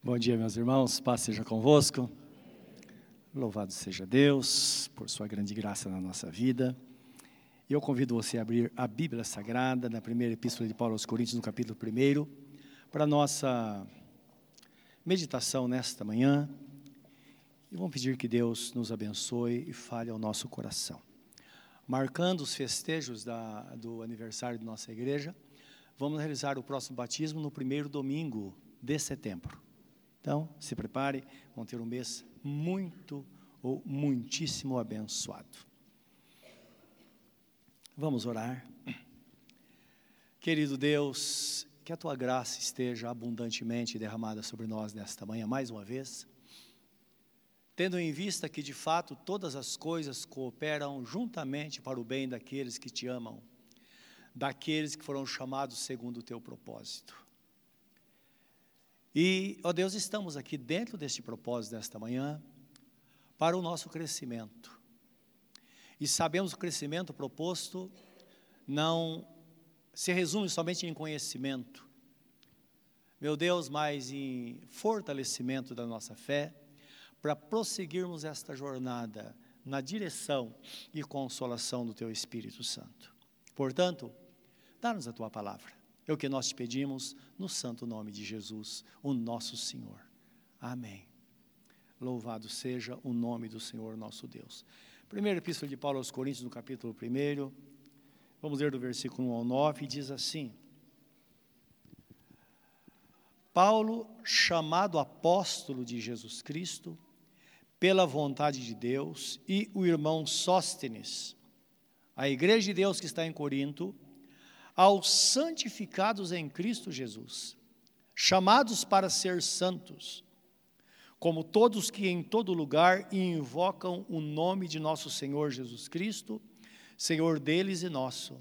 Bom dia, meus irmãos, paz seja convosco. Louvado seja Deus por sua grande graça na nossa vida. E eu convido você a abrir a Bíblia Sagrada, na primeira epístola de Paulo aos Coríntios, no capítulo 1, para a nossa meditação nesta manhã. E vamos pedir que Deus nos abençoe e fale ao nosso coração. Marcando os festejos da, do aniversário de nossa igreja, vamos realizar o próximo batismo no primeiro domingo de setembro. Então, se prepare, vão ter um mês muito ou muitíssimo abençoado. Vamos orar. Querido Deus, que a tua graça esteja abundantemente derramada sobre nós nesta manhã mais uma vez, tendo em vista que de fato todas as coisas cooperam juntamente para o bem daqueles que te amam, daqueles que foram chamados segundo o teu propósito. E, ó Deus, estamos aqui dentro deste propósito desta manhã para o nosso crescimento. E sabemos que o crescimento proposto não se resume somente em conhecimento, meu Deus, mas em fortalecimento da nossa fé, para prosseguirmos esta jornada na direção e consolação do Teu Espírito Santo. Portanto, dá-nos a Tua palavra é o que nós te pedimos no santo nome de Jesus, o nosso Senhor. Amém. Louvado seja o nome do Senhor nosso Deus. Primeira epístola de Paulo aos Coríntios, no capítulo 1. Vamos ler do versículo 1 ao 9, diz assim: Paulo, chamado apóstolo de Jesus Cristo, pela vontade de Deus, e o irmão Sóstenes, a igreja de Deus que está em Corinto, aos santificados em Cristo Jesus, chamados para ser santos, como todos que em todo lugar invocam o nome de nosso Senhor Jesus Cristo, Senhor deles e nosso.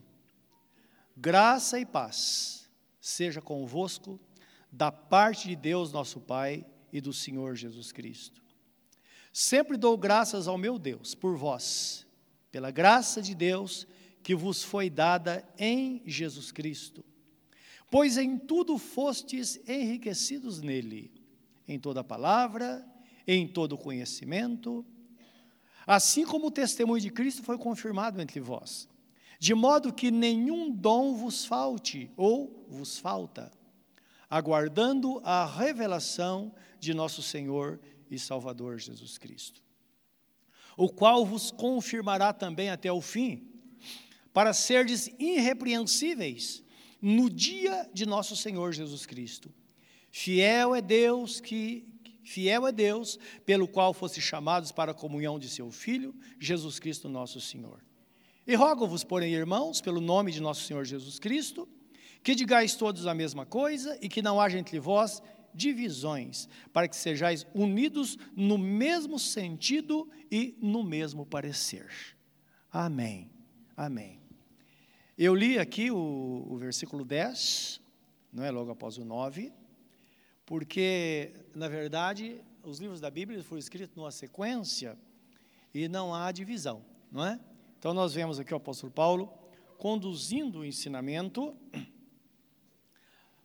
Graça e paz seja convosco da parte de Deus nosso Pai e do Senhor Jesus Cristo. Sempre dou graças ao meu Deus por vós, pela graça de Deus que vos foi dada em Jesus Cristo. Pois em tudo fostes enriquecidos nele, em toda palavra, em todo conhecimento, assim como o testemunho de Cristo foi confirmado entre vós, de modo que nenhum dom vos falte ou vos falta, aguardando a revelação de nosso Senhor e Salvador Jesus Cristo, o qual vos confirmará também até o fim para serdes irrepreensíveis no dia de nosso Senhor Jesus Cristo. Fiel é Deus que fiel é Deus, pelo qual fosse chamados para a comunhão de seu filho, Jesus Cristo nosso Senhor. E rogo-vos, porém, irmãos, pelo nome de nosso Senhor Jesus Cristo, que digais todos a mesma coisa e que não haja entre vós divisões, para que sejais unidos no mesmo sentido e no mesmo parecer. Amém. Amém. Eu li aqui o, o versículo 10, não é logo após o 9, porque, na verdade, os livros da Bíblia foram escritos numa sequência e não há divisão, não é? Então, nós vemos aqui o apóstolo Paulo conduzindo o ensinamento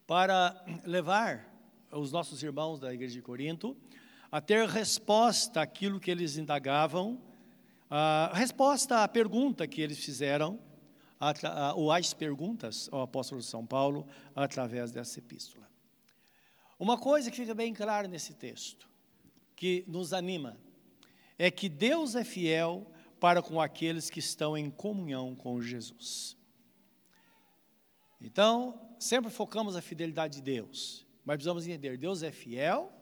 para levar os nossos irmãos da igreja de Corinto a ter resposta àquilo que eles indagavam, a resposta à pergunta que eles fizeram ou as perguntas ao apóstolo São Paulo através dessa epístola. Uma coisa que fica bem clara nesse texto, que nos anima, é que Deus é fiel para com aqueles que estão em comunhão com Jesus. Então, sempre focamos a fidelidade de Deus, mas precisamos entender: Deus é fiel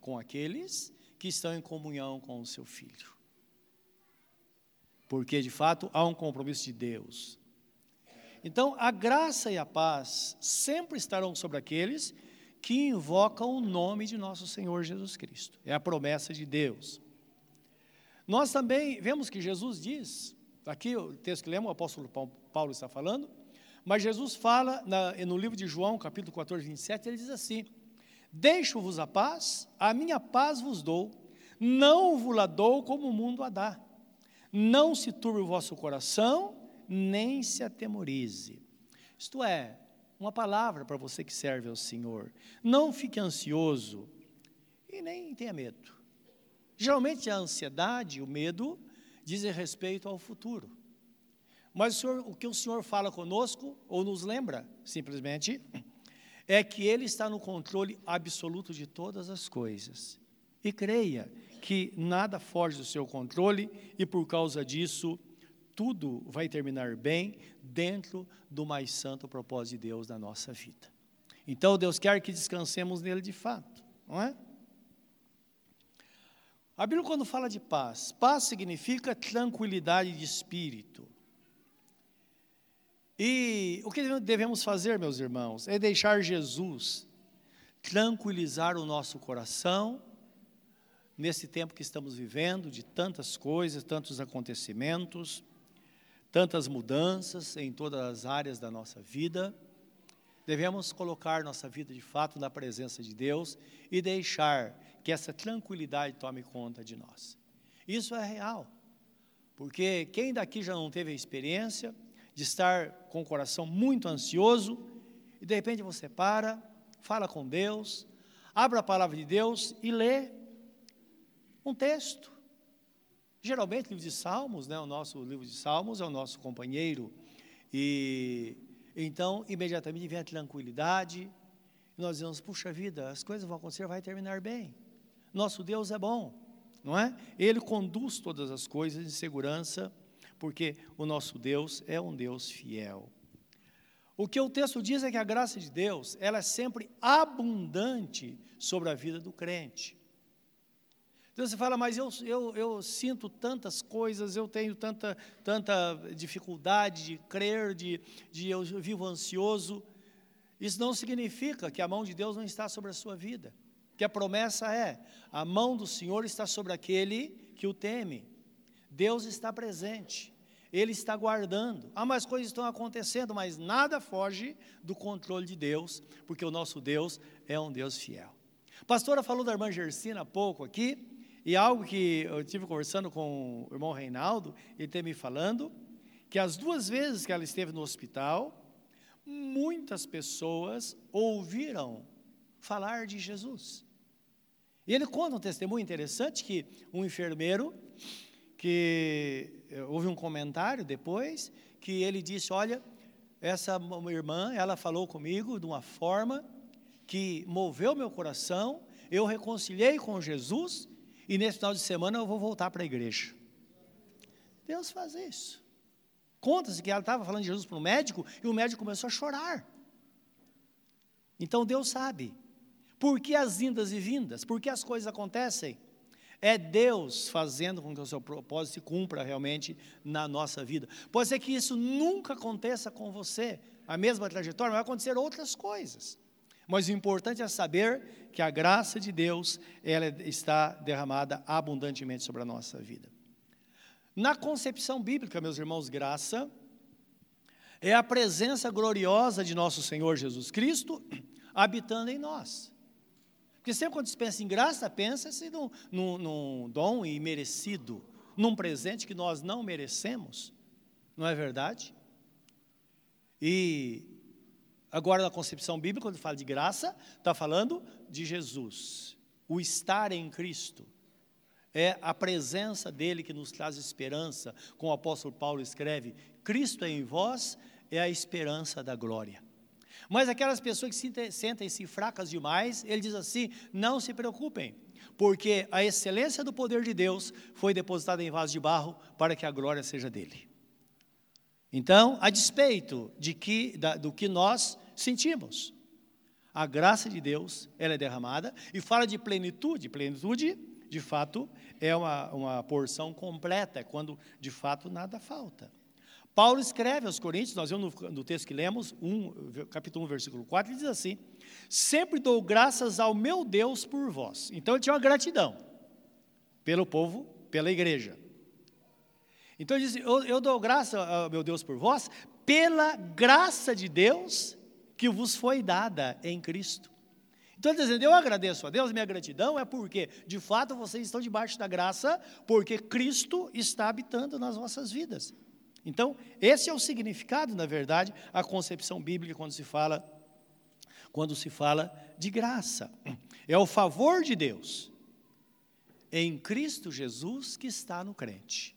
com aqueles que estão em comunhão com o seu Filho. Porque, de fato, há um compromisso de Deus então, a graça e a paz sempre estarão sobre aqueles que invocam o nome de nosso Senhor Jesus Cristo. É a promessa de Deus. Nós também vemos que Jesus diz, aqui o texto que lemos, o apóstolo Paulo está falando, mas Jesus fala na, no livro de João, capítulo 14, 27, ele diz assim: Deixo-vos a paz, a minha paz vos dou, não vos la dou como o mundo a dá. Não se turbe o vosso coração, nem se atemorize. Isto é, uma palavra para você que serve ao Senhor. Não fique ansioso, nem tenha medo. Geralmente a ansiedade, o medo, dizem respeito ao futuro. Mas o, senhor, o que o Senhor fala conosco, ou nos lembra, simplesmente, é que Ele está no controle absoluto de todas as coisas. E creia que nada foge do seu controle, e por causa disso, tudo vai terminar bem dentro do mais santo propósito de Deus na nossa vida. Então, Deus quer que descansemos nele de fato, não é? A Bíblia, quando fala de paz, paz significa tranquilidade de espírito. E o que devemos fazer, meus irmãos, é deixar Jesus tranquilizar o nosso coração nesse tempo que estamos vivendo, de tantas coisas, tantos acontecimentos, tantas mudanças em todas as áreas da nossa vida. Devemos colocar nossa vida de fato na presença de Deus e deixar que essa tranquilidade tome conta de nós. Isso é real, porque quem daqui já não teve a experiência de estar com o coração muito ansioso e de repente você para, fala com Deus, abre a palavra de Deus e lê um texto. Geralmente, o livro de Salmos, né, o nosso livro de Salmos é o nosso companheiro. E então, imediatamente vem a tranquilidade. Nós dizemos: puxa vida, as coisas vão acontecer, vai terminar bem. Nosso Deus é bom, não é? Ele conduz todas as coisas em segurança, porque o nosso Deus é um Deus fiel. O que o texto diz é que a graça de Deus, ela é sempre abundante sobre a vida do crente. Então você fala, mas eu, eu, eu sinto tantas coisas, eu tenho tanta, tanta dificuldade de crer, de, de eu vivo ansioso. Isso não significa que a mão de Deus não está sobre a sua vida. Que a promessa é: a mão do Senhor está sobre aquele que o teme. Deus está presente. Ele está guardando. Ah, mas coisas estão acontecendo, mas nada foge do controle de Deus, porque o nosso Deus é um Deus fiel. Pastora falou da irmã Gersina há pouco aqui, e algo que eu tive conversando com o irmão Reinaldo, ele teve me falando, que as duas vezes que ela esteve no hospital, muitas pessoas ouviram falar de Jesus. E ele conta um testemunho interessante que um enfermeiro, que eh, houve um comentário depois, que ele disse, olha, essa irmã, ela falou comigo de uma forma que moveu meu coração, eu reconciliei com Jesus e nesse final de semana eu vou voltar para a igreja. Deus faz isso. Conta-se que ela estava falando de Jesus para o médico e o médico começou a chorar. Então Deus sabe. Por que as indas e vindas? Por que as coisas acontecem? É Deus fazendo com que o seu propósito se cumpra realmente na nossa vida. Pode ser que isso nunca aconteça com você, a mesma trajetória, vai acontecer outras coisas. Mas o importante é saber que a graça de Deus ela está derramada abundantemente sobre a nossa vida. Na concepção bíblica, meus irmãos, graça é a presença gloriosa de nosso Senhor Jesus Cristo habitando em nós. Porque sempre quando se pensa em graça, pensa-se num, num, num dom imerecido, num presente que nós não merecemos, não é verdade? E Agora, na concepção bíblica, quando fala de graça, está falando de Jesus. O estar em Cristo é a presença dele que nos traz esperança. Como o apóstolo Paulo escreve: Cristo é em vós é a esperança da glória. Mas aquelas pessoas que sentem-se fracas demais, ele diz assim: não se preocupem, porque a excelência do poder de Deus foi depositada em vaso de barro para que a glória seja dele. Então, a despeito de que, da, do que nós sentimos. A graça de Deus, ela é derramada e fala de plenitude. Plenitude, de fato, é uma, uma porção completa, é quando de fato nada falta. Paulo escreve aos Coríntios, nós vemos no, no texto que lemos, um, capítulo 1, versículo 4, ele diz assim: Sempre dou graças ao meu Deus por vós. Então ele tinha uma gratidão pelo povo, pela igreja. Então ele diz: Eu, eu dou graças ao meu Deus por vós, pela graça de Deus que vos foi dada em Cristo. Então, dizendo, eu agradeço a Deus, minha gratidão é porque, de fato, vocês estão debaixo da graça, porque Cristo está habitando nas vossas vidas. Então, esse é o significado, na verdade, a concepção bíblica quando se fala quando se fala de graça. É o favor de Deus em Cristo Jesus que está no crente.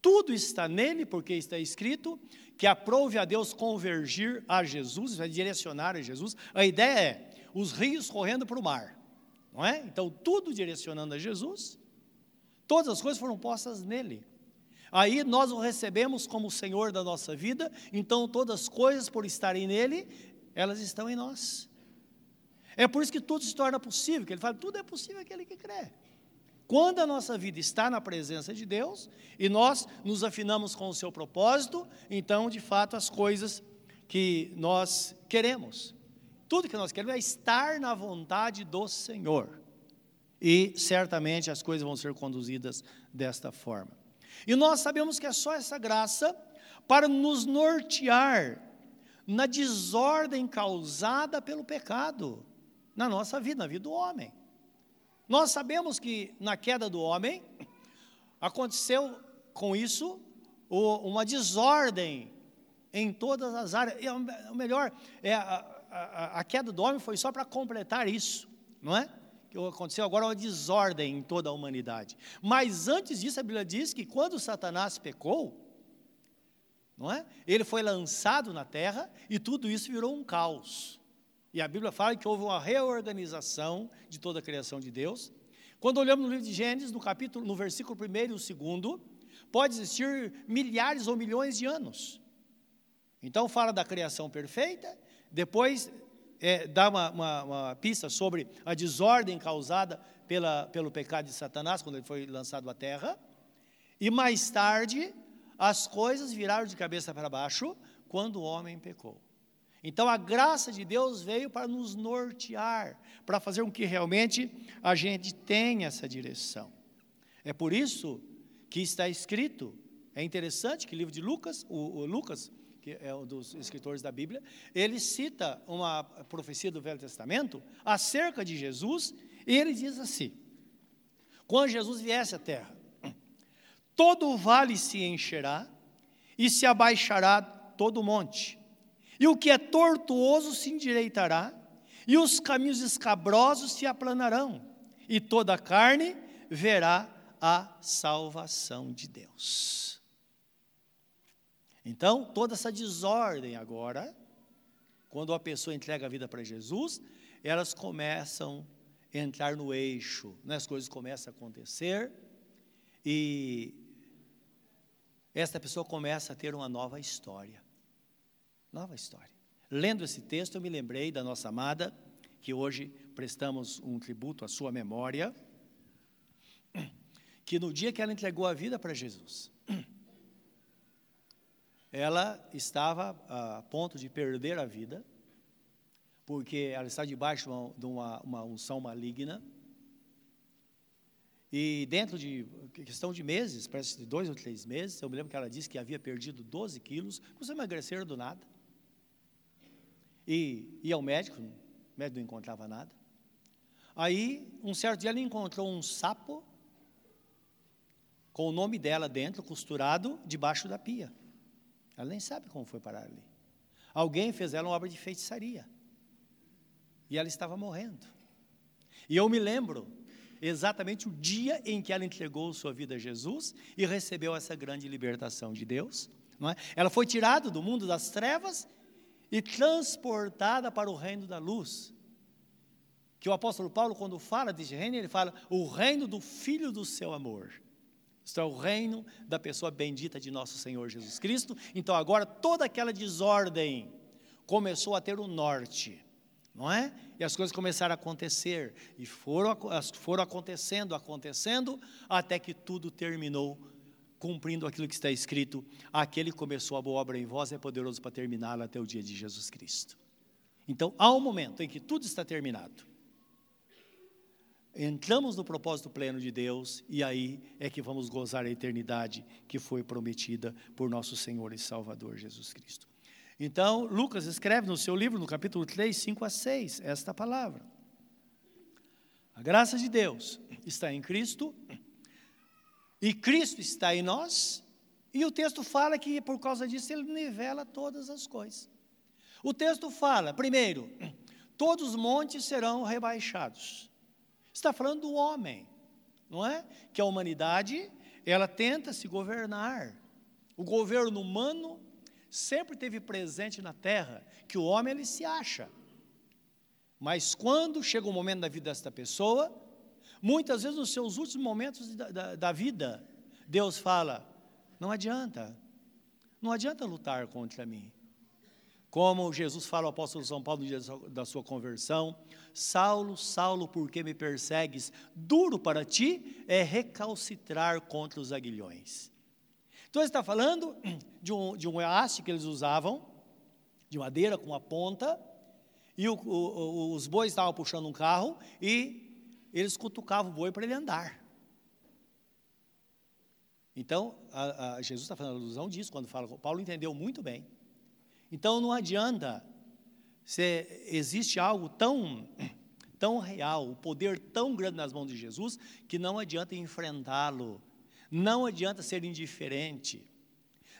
Tudo está nele, porque está escrito que aprove a Deus convergir a Jesus, vai direcionar a Jesus. A ideia é os rios correndo para o mar, não é? Então, tudo direcionando a Jesus, todas as coisas foram postas nele. Aí nós o recebemos como Senhor da nossa vida, então todas as coisas, por estarem nele, elas estão em nós. É por isso que tudo se torna possível, que ele fala, tudo é possível aquele que crê. Quando a nossa vida está na presença de Deus e nós nos afinamos com o seu propósito, então, de fato, as coisas que nós queremos, tudo que nós queremos é estar na vontade do Senhor. E certamente as coisas vão ser conduzidas desta forma. E nós sabemos que é só essa graça para nos nortear na desordem causada pelo pecado na nossa vida, na vida do homem. Nós sabemos que na queda do homem aconteceu com isso uma desordem em todas as áreas. E o melhor, é, a, a, a queda do homem foi só para completar isso, não é? Que aconteceu agora uma desordem em toda a humanidade. Mas antes disso, a Bíblia diz que quando Satanás pecou, não é? Ele foi lançado na terra e tudo isso virou um caos. E a Bíblia fala que houve uma reorganização de toda a criação de Deus. Quando olhamos no livro de Gênesis, no capítulo, no versículo 1 e o 2, pode existir milhares ou milhões de anos. Então fala da criação perfeita, depois é, dá uma, uma, uma, pista sobre a desordem causada pela, pelo pecado de Satanás, quando ele foi lançado à terra, e mais tarde as coisas viraram de cabeça para baixo quando o homem pecou. Então a graça de Deus veio para nos nortear, para fazer com que realmente a gente tenha essa direção. É por isso que está escrito, é interessante que o livro de Lucas, o, o Lucas, que é um dos escritores da Bíblia, ele cita uma profecia do Velho Testamento acerca de Jesus, e ele diz assim: quando Jesus viesse à terra, todo o vale se encherá e se abaixará todo o monte e o que é tortuoso se endireitará, e os caminhos escabrosos se aplanarão, e toda a carne verá a salvação de Deus. Então, toda essa desordem agora, quando a pessoa entrega a vida para Jesus, elas começam a entrar no eixo, né? as coisas começam a acontecer, e esta pessoa começa a ter uma nova história. Nova história. Lendo esse texto, eu me lembrei da nossa amada, que hoje prestamos um tributo à sua memória, que no dia que ela entregou a vida para Jesus, ela estava a ponto de perder a vida, porque ela está debaixo de uma, uma unção maligna, e dentro de questão de meses, parece de dois ou três meses, eu me lembro que ela disse que havia perdido 12 quilos, começou a emagrecer do nada e ia ao médico, o médico não encontrava nada. Aí, um certo dia, ele encontrou um sapo com o nome dela dentro, costurado debaixo da pia. Ela nem sabe como foi parar ali. Alguém fez ela uma obra de feitiçaria. E ela estava morrendo. E eu me lembro exatamente o dia em que ela entregou sua vida a Jesus e recebeu essa grande libertação de Deus. É? Ela foi tirada do mundo das trevas e transportada para o reino da luz. Que o apóstolo Paulo, quando fala desse reino, ele fala o reino do Filho do seu amor. Isto é o reino da pessoa bendita de nosso Senhor Jesus Cristo. Então agora toda aquela desordem começou a ter o um norte, não é? E as coisas começaram a acontecer, e foram, foram acontecendo, acontecendo, até que tudo terminou cumprindo aquilo que está escrito: aquele que começou a boa obra em vós é poderoso para terminá-la até o dia de Jesus Cristo. Então, há um momento em que tudo está terminado. Entramos no propósito pleno de Deus e aí é que vamos gozar a eternidade que foi prometida por nosso Senhor e Salvador Jesus Cristo. Então, Lucas escreve no seu livro, no capítulo 3, 5 a 6, esta palavra. A graça de Deus está em Cristo e Cristo está em nós, e o texto fala que por causa disso ele nivela todas as coisas. O texto fala, primeiro, todos os montes serão rebaixados. Está falando do homem, não é? Que a humanidade, ela tenta se governar. O governo humano sempre teve presente na terra, que o homem ele se acha. Mas quando chega um momento da vida desta pessoa, muitas vezes nos seus últimos momentos da, da, da vida, Deus fala: não adianta, não adianta lutar contra mim. Como Jesus fala ao apóstolo São Paulo no dia da sua conversão: Saulo, Saulo, por que me persegues? Duro para ti é recalcitrar contra os aguilhões. Então ele está falando de um, de um haste que eles usavam, de madeira com uma ponta, e o, o, os bois estavam puxando um carro e eles cutucavam o boi para ele andar. Então, a, a, Jesus está fazendo alusão disso quando fala. Paulo entendeu muito bem então não adianta, se existe algo tão, tão real, o poder tão grande nas mãos de Jesus, que não adianta enfrentá-lo, não adianta ser indiferente,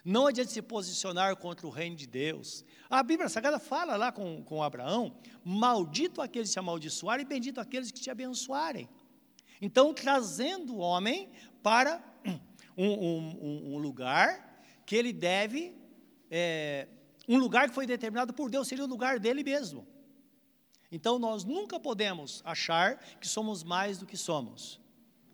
não adianta se posicionar contra o reino de Deus. A Bíblia Sagrada fala lá com, com Abraão: maldito aqueles que te amaldiçoarem e bendito aqueles que te abençoarem. Então, trazendo o homem para um, um, um lugar que ele deve é, um lugar que foi determinado por Deus seria o lugar dele mesmo. Então nós nunca podemos achar que somos mais do que somos,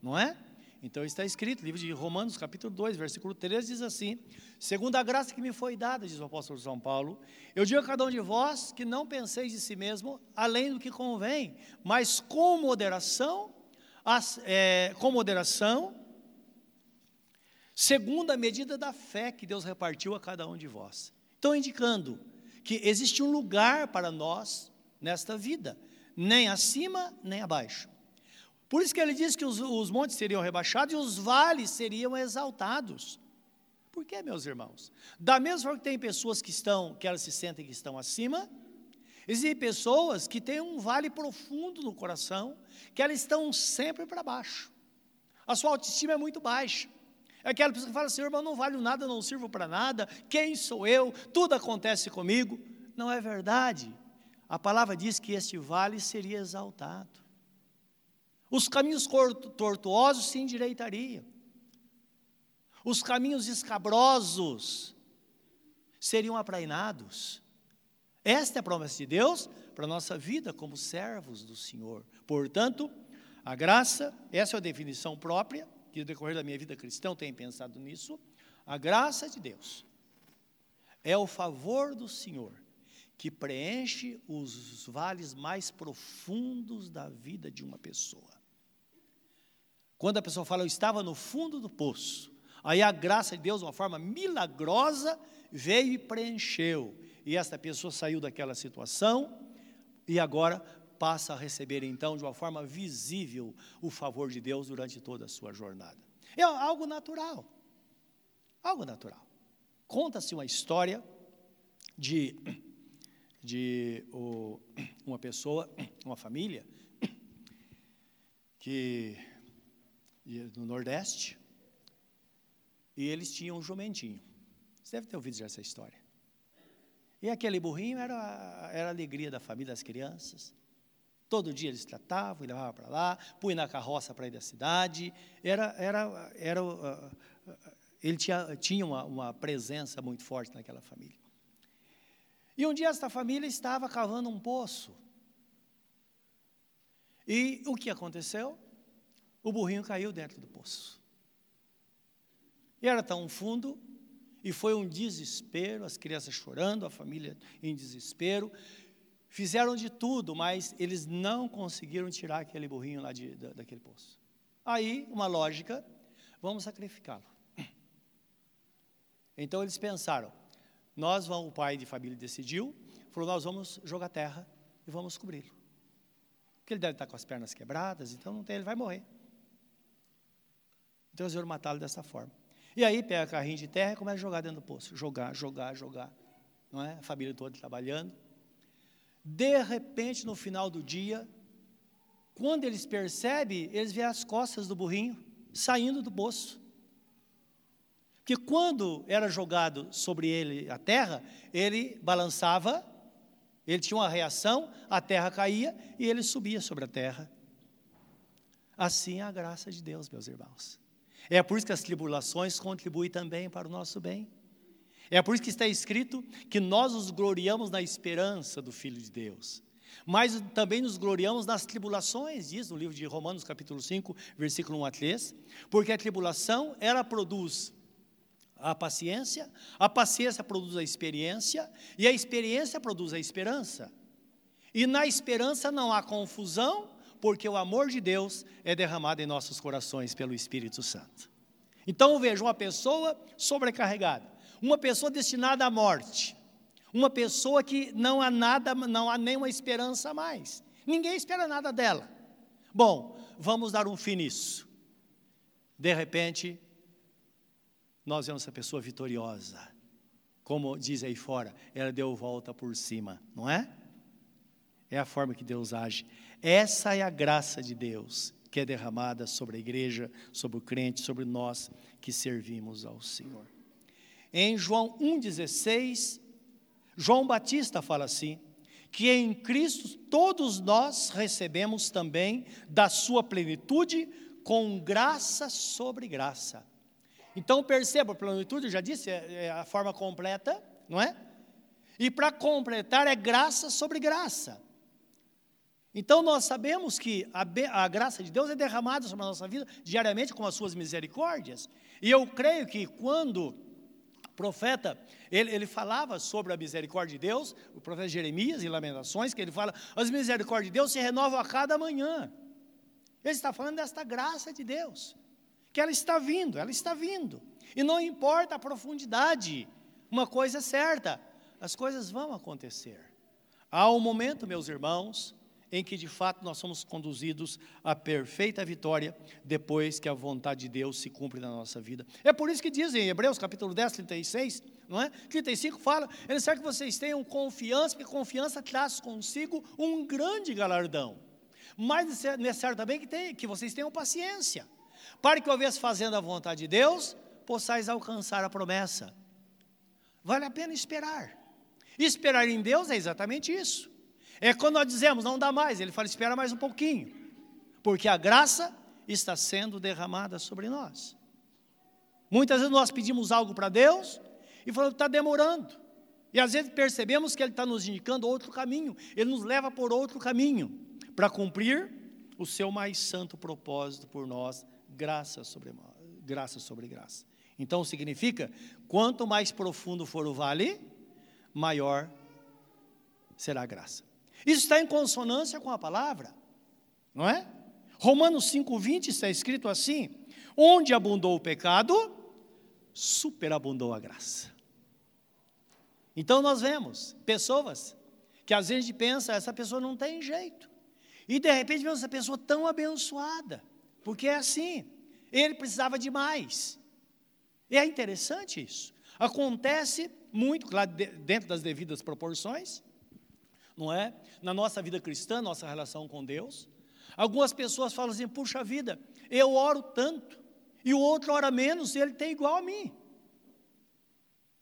não é? Então está escrito, livro de Romanos, capítulo 2, versículo 13, diz assim: Segundo a graça que me foi dada, diz o apóstolo São Paulo, eu digo a cada um de vós que não penseis de si mesmo além do que convém, mas com moderação, as, é, com moderação, segundo a medida da fé que Deus repartiu a cada um de vós. Estão indicando que existe um lugar para nós nesta vida, nem acima nem abaixo. Por isso que ele diz que os, os montes seriam rebaixados e os vales seriam exaltados. Por quê, meus irmãos? Da mesma forma que tem pessoas que estão, que elas se sentem que estão acima, existem pessoas que têm um vale profundo no coração, que elas estão sempre para baixo. A sua autoestima é muito baixa. É aquela pessoa que fala assim, irmão, não valho nada, não sirvo para nada, quem sou eu? Tudo acontece comigo. Não é verdade. A palavra diz que este vale seria exaltado. Os caminhos tortuosos se endireitariam. Os caminhos escabrosos seriam aprainados. Esta é a promessa de Deus para a nossa vida como servos do Senhor. Portanto, a graça, essa é a definição própria, que no decorrer da minha vida cristã eu tenho pensado nisso, a graça de Deus é o favor do Senhor que preenche os vales mais profundos da vida de uma pessoa. Quando a pessoa fala, eu estava no fundo do poço, aí a graça de Deus, de uma forma milagrosa, veio e preencheu. E esta pessoa saiu daquela situação e agora passa a receber então de uma forma visível o favor de Deus durante toda a sua jornada. É algo natural. Algo natural. Conta-se uma história de, de uma pessoa, uma família, que no Nordeste, e eles tinham um jumentinho. Você deve ter ouvido já essa história. E aquele burrinho era, era a alegria da família, das crianças. Todo dia eles tratavam levavam para lá, punha na carroça para ir da cidade. Era, era, era, uh, uh, ele tinha, tinha uma, uma presença muito forte naquela família. E um dia esta família estava cavando um poço. E o que aconteceu? O burrinho caiu dentro do poço. E era tão fundo, e foi um desespero, as crianças chorando, a família em desespero. Fizeram de tudo, mas eles não conseguiram tirar aquele burrinho lá de, da, daquele poço. Aí, uma lógica, vamos sacrificá-lo. Então eles pensaram, nós vamos, o pai de família decidiu, falou, nós vamos jogar terra e vamos cobri-lo. Porque ele deve estar com as pernas quebradas, então não tem, ele vai morrer. Então iam matá-lo dessa forma. E aí pega carrinho de terra e começa a jogar dentro do poço. Jogar, jogar, jogar. Não é? A família toda trabalhando. De repente, no final do dia, quando eles percebem, eles veem as costas do burrinho saindo do poço. Porque quando era jogado sobre ele a terra, ele balançava, ele tinha uma reação, a terra caía e ele subia sobre a terra. assim é a graça de Deus, meus irmãos. É por isso que as tribulações contribuem também para o nosso bem. É por isso que está escrito que nós nos gloriamos na esperança do Filho de Deus. Mas também nos gloriamos nas tribulações, diz no livro de Romanos, capítulo 5, versículo 1 a 3, porque a tribulação, ela produz a paciência, a paciência produz a experiência, e a experiência produz a esperança. E na esperança não há confusão, porque o amor de Deus é derramado em nossos corações pelo Espírito Santo. Então veja uma pessoa sobrecarregada, uma pessoa destinada à morte, uma pessoa que não há nada, não há nenhuma esperança mais. Ninguém espera nada dela. Bom, vamos dar um fim nisso. De repente, nós vemos essa pessoa vitoriosa. Como diz aí fora, ela deu volta por cima, não é? É a forma que Deus age. Essa é a graça de Deus que é derramada sobre a igreja, sobre o crente, sobre nós que servimos ao Senhor. Em João 1,16, João Batista fala assim: que em Cristo todos nós recebemos também da sua plenitude, com graça sobre graça. Então perceba, plenitude, eu já disse, é, é a forma completa, não é? E para completar é graça sobre graça. Então nós sabemos que a, a, graça de Deus é derramada sobre a nossa vida diariamente com as suas misericórdias. E eu creio que quando o profeta, ele, ele falava sobre a misericórdia de Deus, o profeta Jeremias em Lamentações, que ele fala, as misericórdias de Deus se renovam a cada manhã. Ele está falando desta graça de Deus, que ela está vindo, ela está vindo. E não importa a profundidade, uma coisa é certa, as coisas vão acontecer. Há um momento, meus irmãos, em que de fato nós somos conduzidos à perfeita vitória depois que a vontade de Deus se cumpre na nossa vida. É por isso que diz em Hebreus capítulo 10, 36, não é? 35 fala, é necessário que vocês tenham confiança, porque confiança traz consigo um grande galardão. Mas é necessário também que, tem, que vocês tenham paciência, para que, uma vez fazendo a vontade de Deus, possais alcançar a promessa. Vale a pena esperar. Esperar em Deus é exatamente isso. É quando nós dizemos, não dá mais, ele fala, espera mais um pouquinho, porque a graça está sendo derramada sobre nós. Muitas vezes nós pedimos algo para Deus e falamos, está demorando. E às vezes percebemos que Ele está nos indicando outro caminho, Ele nos leva por outro caminho, para cumprir o seu mais santo propósito por nós, graça sobre, graça sobre graça. Então significa, quanto mais profundo for o vale, maior será a graça. Isso está em consonância com a palavra, não é? Romanos 5,20 está escrito assim: onde abundou o pecado, superabundou a graça. Então nós vemos pessoas que às vezes pensa, essa pessoa não tem jeito. E de repente vemos essa pessoa tão abençoada, porque é assim, ele precisava de mais. E é interessante isso. Acontece muito, claro, dentro das devidas proporções, não é? Na nossa vida cristã, nossa relação com Deus. Algumas pessoas falam assim: puxa vida, eu oro tanto, e o outro ora menos, e ele tem igual a mim.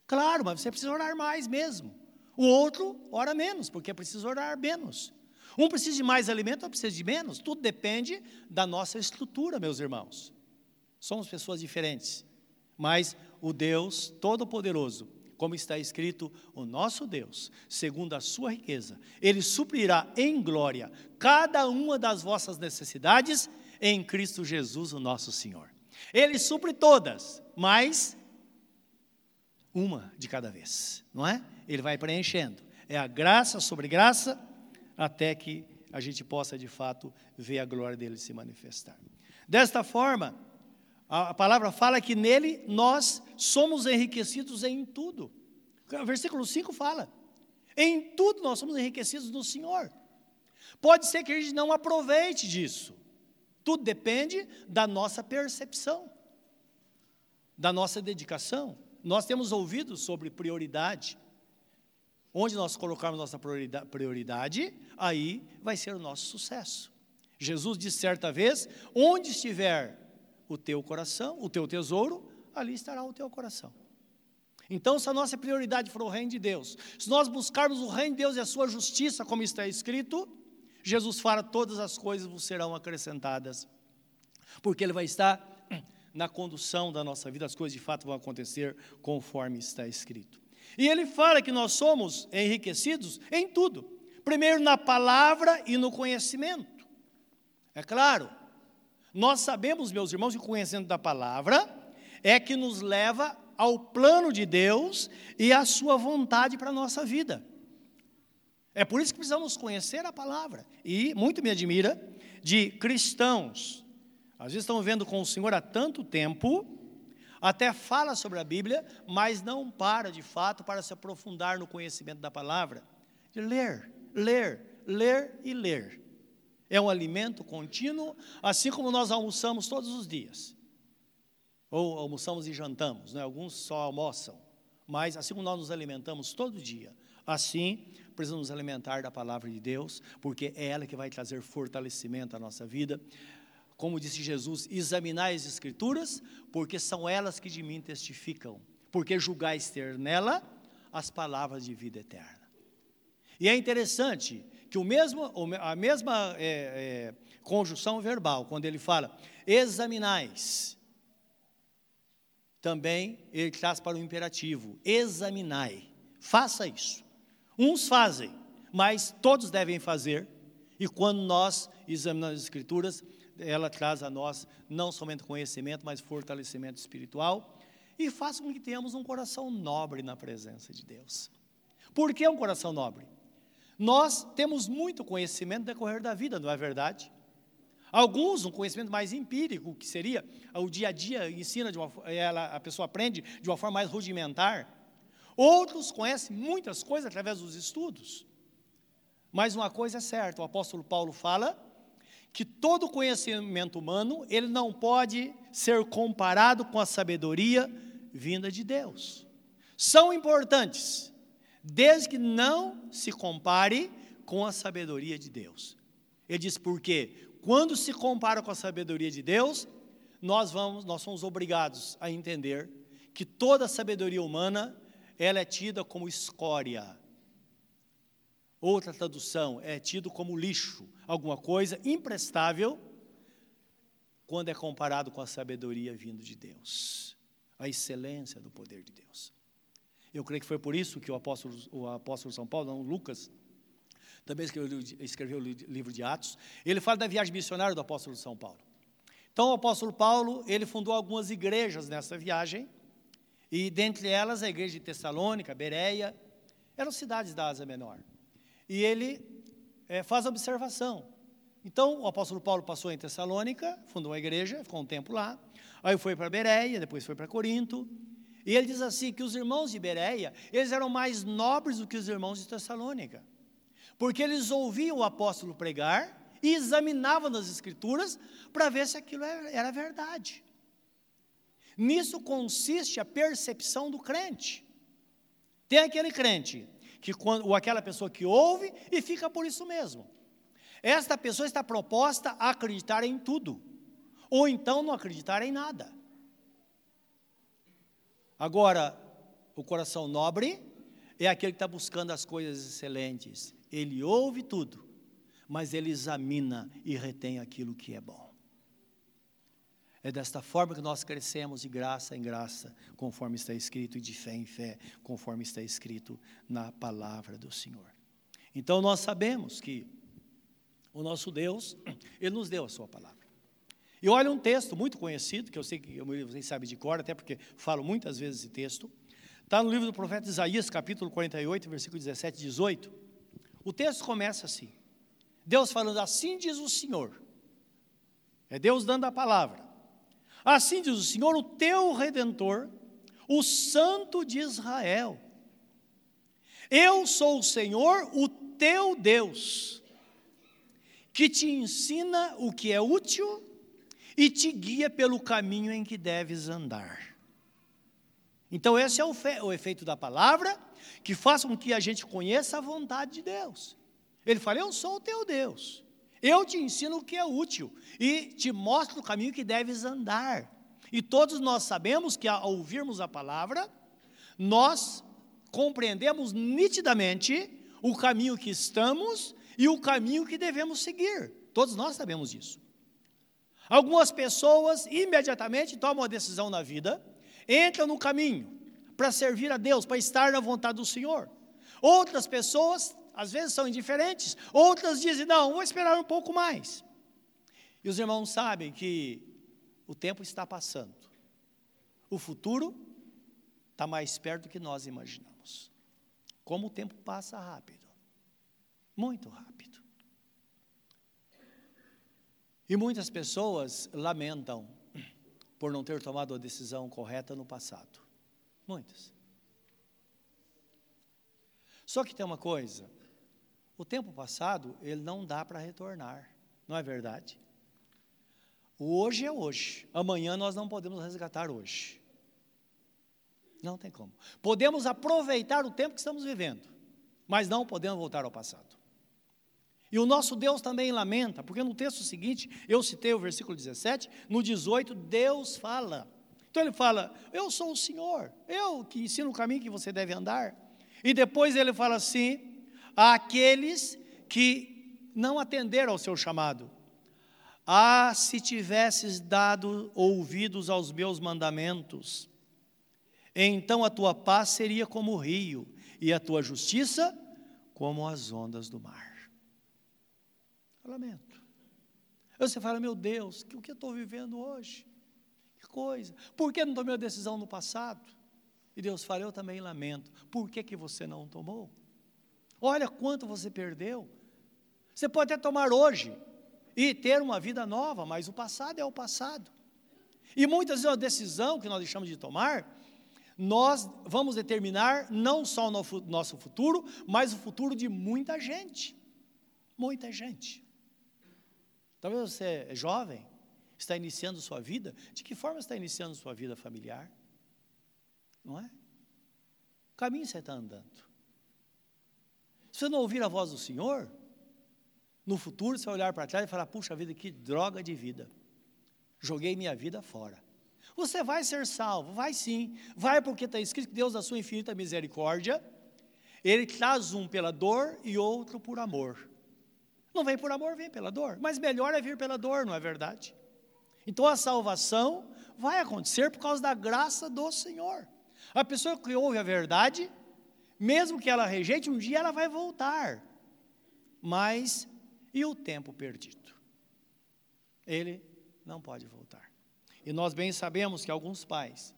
Claro, mas você precisa orar mais mesmo. O outro ora menos, porque precisa orar menos. Um precisa de mais alimento, outro precisa de menos. Tudo depende da nossa estrutura, meus irmãos. Somos pessoas diferentes. Mas o Deus Todo-Poderoso, como está escrito, o nosso Deus, segundo a sua riqueza, ele suprirá em glória cada uma das vossas necessidades em Cristo Jesus, o nosso Senhor. Ele supre todas, mas uma de cada vez, não é? Ele vai preenchendo. É a graça sobre graça até que a gente possa de fato ver a glória dele se manifestar. Desta forma, a palavra fala que nele nós somos enriquecidos em tudo. O versículo 5 fala: em tudo nós somos enriquecidos no Senhor. Pode ser que a gente não aproveite disso. Tudo depende da nossa percepção, da nossa dedicação. Nós temos ouvido sobre prioridade. Onde nós colocarmos nossa prioridade, aí vai ser o nosso sucesso. Jesus disse certa vez: onde estiver o teu coração, o teu tesouro, ali estará o teu coração. Então, se a nossa prioridade for o reino de Deus, se nós buscarmos o reino de Deus e a sua justiça, como está escrito, Jesus fala: todas as coisas vos serão acrescentadas porque Ele vai estar na condução da nossa vida, as coisas de fato vão acontecer conforme está escrito. E Ele fala que nós somos enriquecidos em tudo, primeiro na palavra e no conhecimento. É claro, nós sabemos, meus irmãos, que o conhecimento da palavra é que nos leva ao plano de Deus e à sua vontade para a nossa vida. É por isso que precisamos conhecer a palavra. E muito me admira de cristãos, às vezes estão vendo com o Senhor há tanto tempo, até fala sobre a Bíblia, mas não para de fato para se aprofundar no conhecimento da palavra. De ler, ler, ler e ler. É um alimento contínuo, assim como nós almoçamos todos os dias. Ou almoçamos e jantamos, né? alguns só almoçam. Mas assim como nós nos alimentamos todo dia, assim precisamos nos alimentar da palavra de Deus, porque é ela que vai trazer fortalecimento à nossa vida. Como disse Jesus, examinai as Escrituras, porque são elas que de mim testificam, porque julgais ter nela as palavras de vida eterna. E é interessante que o mesmo, a mesma é, é, conjunção verbal, quando ele fala examinais, também ele traz para o imperativo: examinai, faça isso. Uns fazem, mas todos devem fazer, e quando nós examinamos as Escrituras, ela traz a nós não somente conhecimento, mas fortalecimento espiritual, e faz com que tenhamos um coração nobre na presença de Deus. Por que um coração nobre? Nós temos muito conhecimento no decorrer da vida, não é verdade? Alguns, um conhecimento mais empírico, que seria o dia a dia, ensina, uma, ela, a pessoa aprende de uma forma mais rudimentar. Outros conhecem muitas coisas através dos estudos. Mas uma coisa é certa, o apóstolo Paulo fala que todo conhecimento humano, ele não pode ser comparado com a sabedoria vinda de Deus. São importantes, desde que não se compare com a sabedoria de Deus. Ele diz porque quando se compara com a sabedoria de Deus, nós vamos, nós somos obrigados a entender que toda a sabedoria humana, ela é tida como escória. Outra tradução é tido como lixo, alguma coisa imprestável quando é comparado com a sabedoria vindo de Deus, a excelência do poder de Deus. Eu creio que foi por isso que o apóstolo, o apóstolo São Paulo, não, Lucas, também escreveu, escreveu o livro de Atos, ele fala da viagem missionária do apóstolo São Paulo. Então, o apóstolo Paulo, ele fundou algumas igrejas nessa viagem, e dentre elas a igreja de Tessalônica, Bereia, eram cidades da Ásia Menor. E ele é, faz observação. Então, o apóstolo Paulo passou em Tessalônica, fundou uma igreja, ficou um tempo lá, aí foi para Bereia, depois foi para Corinto, e ele diz assim, que os irmãos de Bereia, eles eram mais nobres do que os irmãos de Tessalônica porque eles ouviam o apóstolo pregar e examinavam nas escrituras para ver se aquilo era verdade. Nisso consiste a percepção do crente. Tem aquele crente que quando, ou aquela pessoa que ouve e fica por isso mesmo. Esta pessoa está proposta a acreditar em tudo, ou então não acreditar em nada. Agora, o coração nobre é aquele que está buscando as coisas excelentes, ele ouve tudo, mas ele examina e retém aquilo que é bom. É desta forma que nós crescemos de graça em graça, conforme está escrito, e de fé em fé, conforme está escrito na palavra do Senhor. Então nós sabemos que o nosso Deus, Ele nos deu a Sua palavra. E olha um texto muito conhecido, que eu sei que vocês sabem de cor, até porque falo muitas vezes esse texto. Está no livro do profeta Isaías, capítulo 48, versículo 17 e 18 o texto começa assim: Deus falando, assim diz o Senhor. É Deus dando a palavra. Assim diz o Senhor, o teu redentor, o Santo de Israel. Eu sou o Senhor, o teu Deus, que te ensina o que é útil e te guia pelo caminho em que deves andar. Então, esse é o, o efeito da palavra que faça com que a gente conheça a vontade de Deus. Ele fala: Eu sou o teu Deus. Eu te ensino o que é útil e te mostro o caminho que deves andar. E todos nós sabemos que ao ouvirmos a palavra, nós compreendemos nitidamente o caminho que estamos e o caminho que devemos seguir. Todos nós sabemos disso. Algumas pessoas imediatamente tomam a decisão na vida, entram no caminho para servir a Deus, para estar na vontade do Senhor. Outras pessoas, às vezes, são indiferentes, outras dizem: não, vou esperar um pouco mais. E os irmãos sabem que o tempo está passando, o futuro está mais perto do que nós imaginamos. Como o tempo passa rápido, muito rápido. E muitas pessoas lamentam por não ter tomado a decisão correta no passado. Muitas. Só que tem uma coisa: o tempo passado, ele não dá para retornar, não é verdade? O hoje é hoje, amanhã nós não podemos resgatar hoje. Não tem como. Podemos aproveitar o tempo que estamos vivendo, mas não podemos voltar ao passado. E o nosso Deus também lamenta, porque no texto seguinte, eu citei o versículo 17, no 18, Deus fala. Então ele fala: Eu sou o Senhor, eu que ensino o caminho que você deve andar. E depois ele fala assim: àqueles que não atenderam ao seu chamado. Ah, se tivesses dado ouvidos aos meus mandamentos, então a tua paz seria como o rio, e a tua justiça como as ondas do mar. Lamento. Você fala, meu Deus, o que eu estou vivendo hoje? Que coisa. Por que não tomei a decisão no passado? E Deus fala, eu também lamento. Por que, que você não tomou? Olha quanto você perdeu. Você pode até tomar hoje e ter uma vida nova, mas o passado é o passado. E muitas vezes a decisão que nós deixamos de tomar nós vamos determinar não só o nosso futuro, mas o futuro de muita gente. Muita gente. Talvez você é jovem, está iniciando sua vida. De que forma está iniciando sua vida familiar? Não é? O caminho você está andando. Se você não ouvir a voz do Senhor, no futuro você vai olhar para trás e falar: puxa vida, que droga de vida. Joguei minha vida fora. Você vai ser salvo, vai sim. Vai porque está escrito que Deus, da sua infinita misericórdia, Ele traz um pela dor e outro por amor. Não vem por amor, vem pela dor. Mas melhor é vir pela dor, não é verdade? Então a salvação vai acontecer por causa da graça do Senhor. A pessoa que ouve a verdade, mesmo que ela rejeite, um dia ela vai voltar. Mas e o tempo perdido? Ele não pode voltar. E nós bem sabemos que alguns pais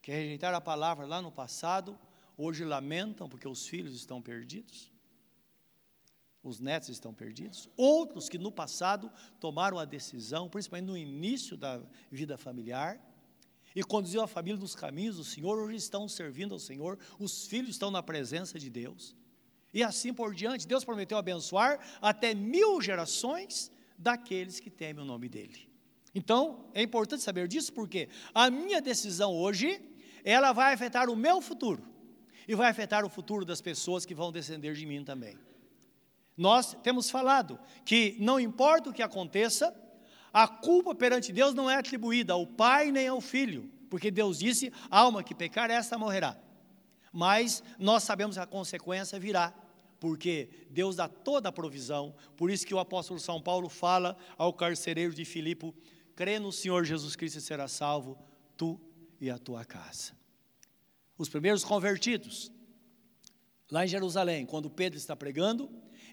que rejeitaram a palavra lá no passado, hoje lamentam porque os filhos estão perdidos, os netos estão perdidos. Outros que no passado tomaram a decisão, principalmente no início da vida familiar, e conduziu a família nos caminhos do Senhor, hoje estão servindo ao Senhor, os filhos estão na presença de Deus. E assim por diante, Deus prometeu abençoar até mil gerações daqueles que temem o nome dEle. Então, é importante saber disso porque a minha decisão hoje, ela vai afetar o meu futuro e vai afetar o futuro das pessoas que vão descender de mim também. Nós temos falado que não importa o que aconteça, a culpa perante Deus não é atribuída ao pai nem ao filho, porque Deus disse: alma que pecar, esta morrerá. Mas nós sabemos que a consequência virá, porque Deus dá toda a provisão. Por isso que o apóstolo São Paulo fala ao carcereiro de Filipe crê no Senhor Jesus Cristo e será salvo, tu e a tua casa. Os primeiros convertidos, lá em Jerusalém, quando Pedro está pregando,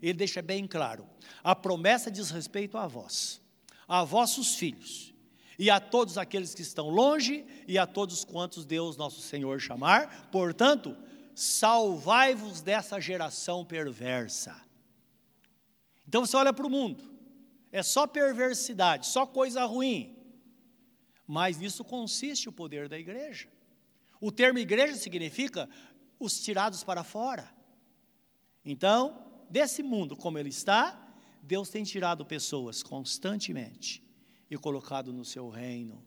ele deixa bem claro: a promessa diz respeito a vós, a vossos filhos, e a todos aqueles que estão longe, e a todos quantos Deus nosso Senhor chamar, portanto, salvai-vos dessa geração perversa. Então você olha para o mundo, é só perversidade, só coisa ruim. Mas nisso consiste o poder da igreja. O termo igreja significa os tirados para fora. Então, desse mundo como ele está, Deus tem tirado pessoas constantemente e colocado no seu reino.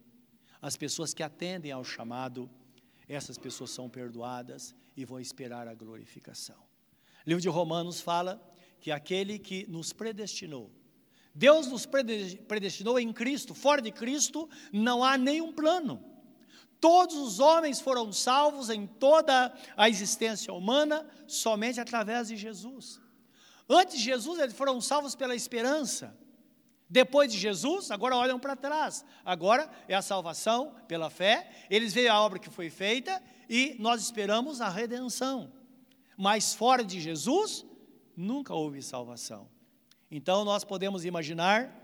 As pessoas que atendem ao chamado, essas pessoas são perdoadas e vão esperar a glorificação. O livro de Romanos fala que aquele que nos predestinou Deus nos predestinou em Cristo, fora de Cristo não há nenhum plano. Todos os homens foram salvos em toda a existência humana somente através de Jesus. Antes de Jesus, eles foram salvos pela esperança. Depois de Jesus, agora olham para trás. Agora é a salvação pela fé. Eles veem a obra que foi feita e nós esperamos a redenção. Mas fora de Jesus, nunca houve salvação. Então nós podemos imaginar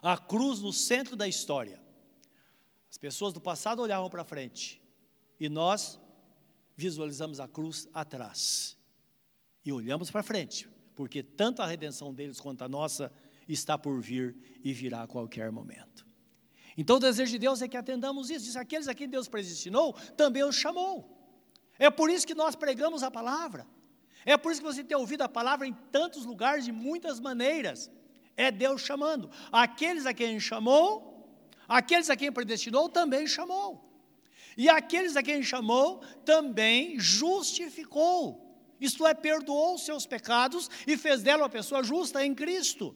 a cruz no centro da história. As pessoas do passado olhavam para frente e nós visualizamos a cruz atrás. E olhamos para frente, porque tanto a redenção deles quanto a nossa está por vir e virá a qualquer momento. Então o desejo de Deus é que atendamos isso. Diz, aqueles a quem Deus predestinou, também os chamou. É por isso que nós pregamos a palavra. É por isso que você tem ouvido a palavra em tantos lugares, de muitas maneiras. É Deus chamando. Aqueles a quem chamou, aqueles a quem predestinou, também chamou. E aqueles a quem chamou, também justificou. Isto é, perdoou seus pecados e fez dela uma pessoa justa em Cristo.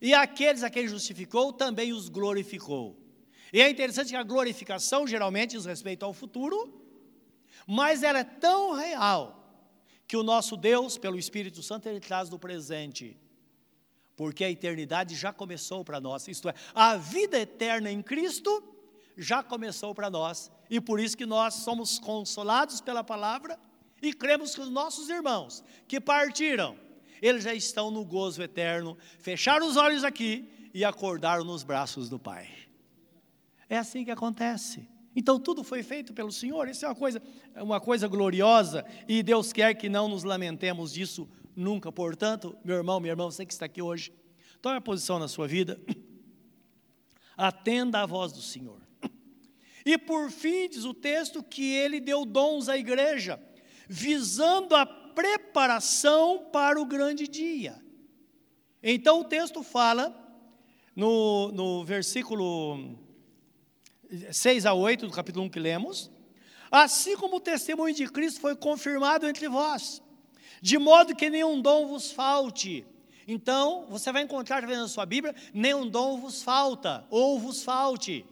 E aqueles a quem justificou, também os glorificou. E é interessante que a glorificação geralmente diz respeito ao futuro, mas ela é tão real que o nosso Deus, pelo Espírito Santo, ele traz no presente. Porque a eternidade já começou para nós, isto é, a vida eterna em Cristo já começou para nós, e por isso que nós somos consolados pela palavra e cremos que os nossos irmãos que partiram, eles já estão no gozo eterno, fecharam os olhos aqui e acordaram nos braços do Pai. É assim que acontece. Então tudo foi feito pelo Senhor. Isso é uma coisa, uma coisa gloriosa e Deus quer que não nos lamentemos disso nunca. Portanto, meu irmão, minha irmã, você que está aqui hoje, tome a posição na sua vida. Atenda à voz do Senhor. E por fim, diz o texto que ele deu dons à igreja, visando a preparação para o grande dia. Então o texto fala, no, no versículo 6 a 8 do capítulo 1 que lemos, assim como o testemunho de Cristo foi confirmado entre vós, de modo que nenhum dom vos falte. Então, você vai encontrar na sua Bíblia, nenhum dom vos falta, ou vos falte.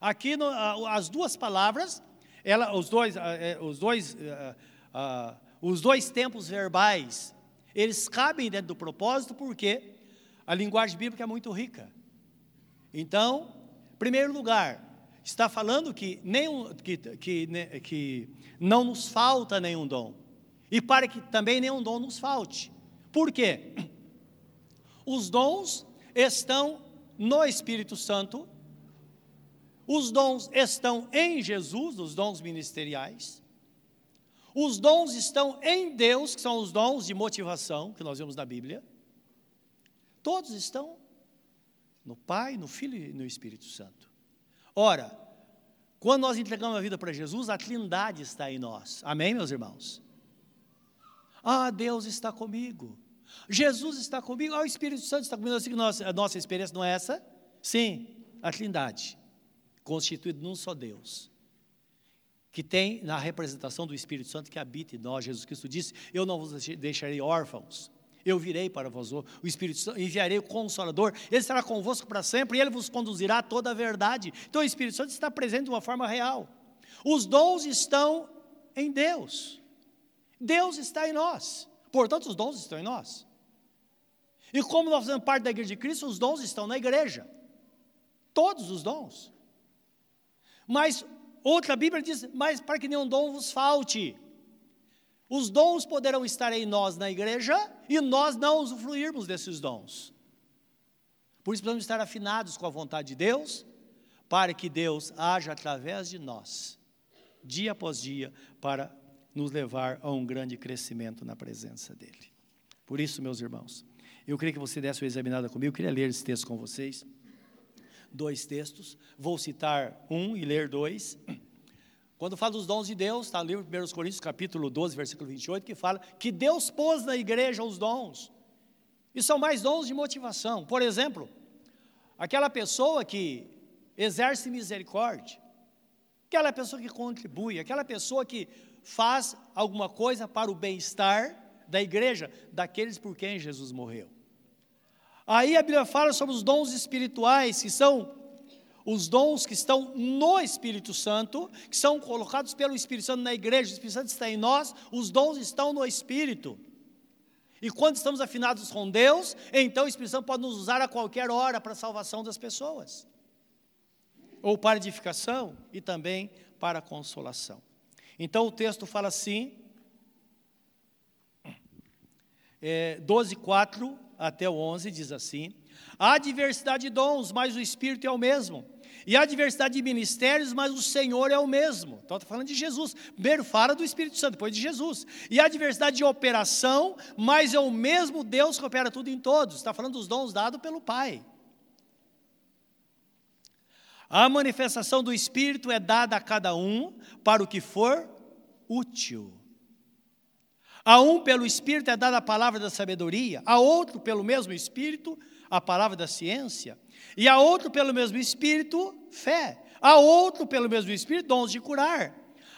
Aqui, no, as duas palavras, ela, os dois, é, os dois, uh, uh, os dois tempos verbais, eles cabem dentro do propósito porque a linguagem bíblica é muito rica. Então, primeiro lugar, está falando que, nenhum, que, que, que não nos falta nenhum dom. E para que também nenhum dom nos falte. Por quê? Os dons estão no Espírito Santo os dons estão em Jesus, os dons ministeriais. Os dons estão em Deus, que são os dons de motivação, que nós vemos na Bíblia. Todos estão no Pai, no Filho e no Espírito Santo. Ora, quando nós entregamos a vida para Jesus, a Trindade está em nós. Amém, meus irmãos? Ah, Deus está comigo. Jesus está comigo. Ah, o Espírito Santo está comigo. Assim que nossa, a nossa experiência não é essa? Sim, a Trindade constituído num só Deus, que tem na representação do Espírito Santo que habita em nós. Jesus Cristo disse: Eu não vos deixarei órfãos. Eu virei para vós, o Espírito Santo, enviarei o Consolador, ele estará convosco para sempre e ele vos conduzirá a toda a verdade. Então o Espírito Santo está presente de uma forma real. Os dons estão em Deus, Deus está em nós, portanto, os dons estão em nós. E como nós fazemos parte da igreja de Cristo, os dons estão na igreja, todos os dons. Mas outra Bíblia diz: Mas para que nenhum dom vos falte. Os dons poderão estar em nós na igreja e nós não usufruirmos desses dons. Por isso precisamos estar afinados com a vontade de Deus, para que Deus haja através de nós, dia após dia, para nos levar a um grande crescimento na presença dEle. Por isso, meus irmãos, eu queria que você desse uma examinada comigo, eu queria ler esse texto com vocês dois textos, vou citar um e ler dois. Quando fala dos dons de Deus, está no livro de 1 Coríntios, capítulo 12, versículo 28, que fala que Deus pôs na igreja os dons. E são mais dons de motivação. Por exemplo, aquela pessoa que exerce misericórdia, aquela pessoa que contribui, aquela pessoa que faz alguma coisa para o bem-estar da igreja, daqueles por quem Jesus morreu. Aí a Bíblia fala sobre os dons espirituais, que são os dons que estão no Espírito Santo, que são colocados pelo Espírito Santo na igreja, o Espírito Santo está em nós, os dons estão no Espírito. E quando estamos afinados com Deus, então o Espírito Santo pode nos usar a qualquer hora para a salvação das pessoas, ou para edificação e também para consolação. Então o texto fala assim, é, 12, 4 até o 11 diz assim: Há diversidade de dons, mas o Espírito é o mesmo. E há diversidade de ministérios, mas o Senhor é o mesmo. Então está falando de Jesus. Primeiro fala do Espírito Santo, depois de Jesus. E há diversidade de operação, mas é o mesmo Deus que opera tudo em todos. Está falando dos dons dados pelo Pai. A manifestação do Espírito é dada a cada um para o que for útil. A um pelo Espírito é dada a palavra da sabedoria, a outro pelo mesmo Espírito a palavra da ciência, e a outro pelo mesmo Espírito, fé. A outro pelo mesmo Espírito, dons de curar.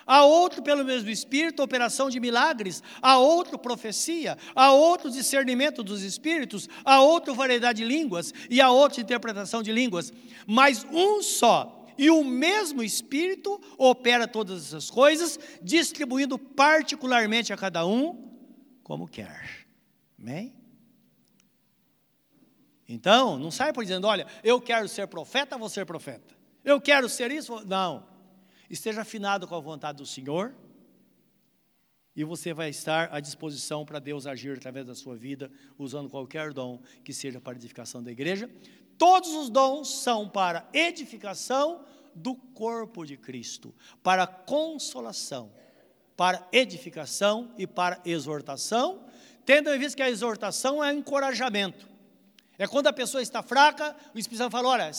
A outro pelo mesmo Espírito, operação de milagres. A outro profecia. A outro discernimento dos Espíritos. A outro variedade de línguas. E a outro interpretação de línguas. Mas um só e o mesmo Espírito opera todas essas coisas, distribuindo particularmente a cada um como quer. Amém? Então, não sai por dizendo, olha, eu quero ser profeta, vou ser profeta. Eu quero ser isso, não. Esteja afinado com a vontade do Senhor e você vai estar à disposição para Deus agir através da sua vida, usando qualquer dom que seja para edificação da igreja. Todos os dons são para edificação do corpo de Cristo, para consolação, para edificação e para exortação, tendo em vista que a exortação é encorajamento. É quando a pessoa está fraca, o Espírito Santo fala: olha,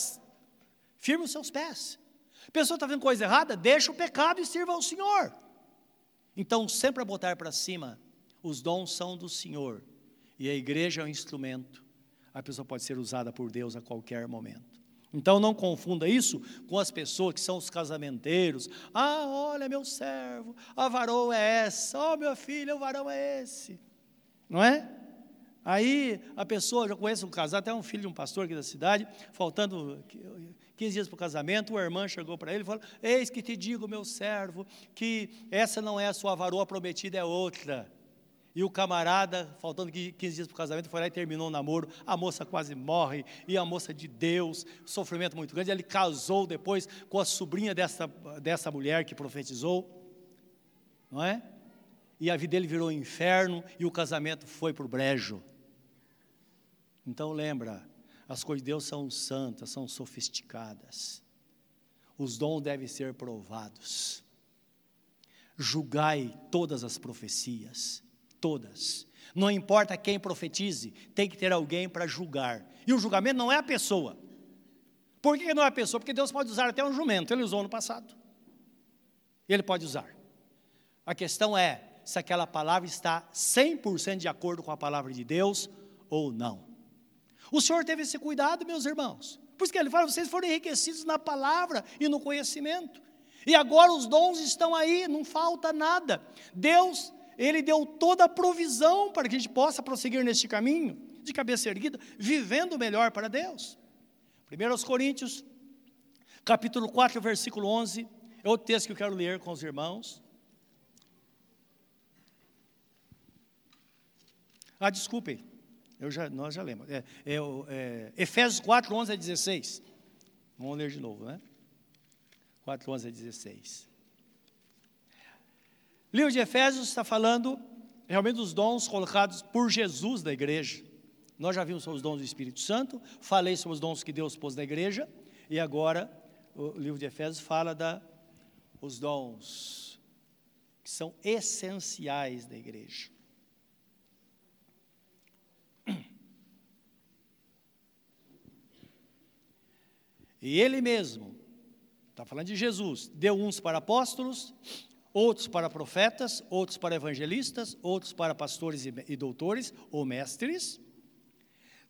firme os seus pés. A pessoa está vendo coisa errada, deixa o pecado e sirva ao Senhor. Então, sempre a botar para cima, os dons são do Senhor, e a igreja é um instrumento. A pessoa pode ser usada por Deus a qualquer momento. Então não confunda isso com as pessoas que são os casamenteiros. Ah, olha meu servo, a varoa é essa. Oh, meu filho, o varão é esse. Não é? Aí a pessoa, já conhece um casal, até um filho de um pastor aqui da cidade, faltando 15 dias para o casamento, a irmã chegou para ele e falou: Eis que te digo, meu servo, que essa não é a sua varoa prometida, é outra. E o camarada, faltando 15 dias para o casamento, foi lá e terminou o namoro. A moça quase morre, e a moça de Deus, sofrimento muito grande. Ele casou depois com a sobrinha dessa, dessa mulher que profetizou, não é? E a vida dele virou um inferno, e o casamento foi para o brejo. Então lembra, as coisas de Deus são santas, são sofisticadas. Os dons devem ser provados. Julgai todas as profecias, todas. Não importa quem profetize, tem que ter alguém para julgar. E o julgamento não é a pessoa. Por que não é a pessoa? Porque Deus pode usar até um jumento, ele usou no passado. Ele pode usar. A questão é se aquela palavra está 100% de acordo com a palavra de Deus ou não. O Senhor teve esse cuidado, meus irmãos. Por isso que ele fala, vocês foram enriquecidos na palavra e no conhecimento. E agora os dons estão aí, não falta nada. Deus, Ele deu toda a provisão para que a gente possa prosseguir neste caminho, de cabeça erguida, vivendo melhor para Deus. 1 Coríntios, capítulo 4, versículo 11, é o texto que eu quero ler com os irmãos. Ah, desculpem, eu já, nós já lemos. É, é, é, Efésios 4, 11 a 16. Vamos ler de novo, né? 4, 11 a 16. O livro de Efésios está falando realmente dos dons colocados por Jesus da igreja. Nós já vimos sobre os dons do Espírito Santo, falei sobre os dons que Deus pôs na igreja, e agora o livro de Efésios fala da os dons que são essenciais da igreja. E ele mesmo, está falando de Jesus, deu uns para apóstolos, outros para profetas, outros para evangelistas, outros para pastores e, doutores ou mestres,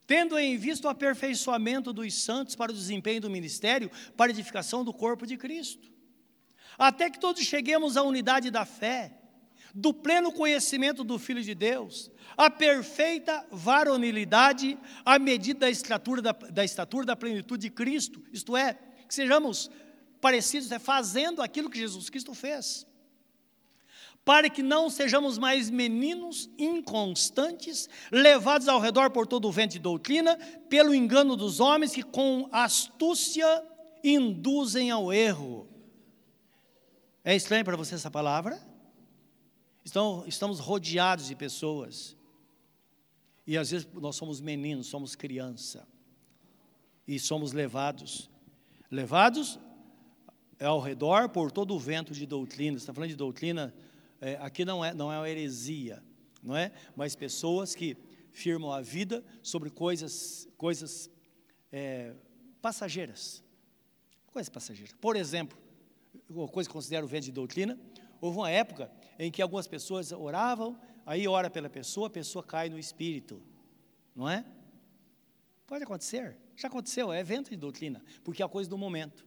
tendo em vista o aperfeiçoamento dos santos para o desempenho do ministério, para a edificação do corpo de Cristo, até que todos cheguemos à unidade da fé, do pleno conhecimento do Filho de Deus, a perfeita varonilidade à medida da estatura da, da estatura da plenitude de Cristo, isto é, que sejamos parecidos, é, fazendo aquilo que Jesus Cristo fez. Para que não sejamos mais meninos inconstantes, levados ao redor por todo o vento de doutrina, pelo engano dos homens que com astúcia induzem ao erro. É estranho para você essa palavra? Então, estamos rodeados de pessoas. E às vezes nós somos meninos, somos criança. E somos levados. Levados ao redor por todo o vento de doutrina. Você está falando de doutrina é, aqui não é, não é uma heresia, não é? Mas pessoas que firmam a vida sobre coisas, coisas é, passageiras. Coisas passageiras. Por exemplo, uma coisa que considero vento de doutrina, houve uma época em que algumas pessoas oravam, aí ora pela pessoa, a pessoa cai no espírito, não é? Pode acontecer, já aconteceu, é vento de doutrina, porque é a coisa do momento.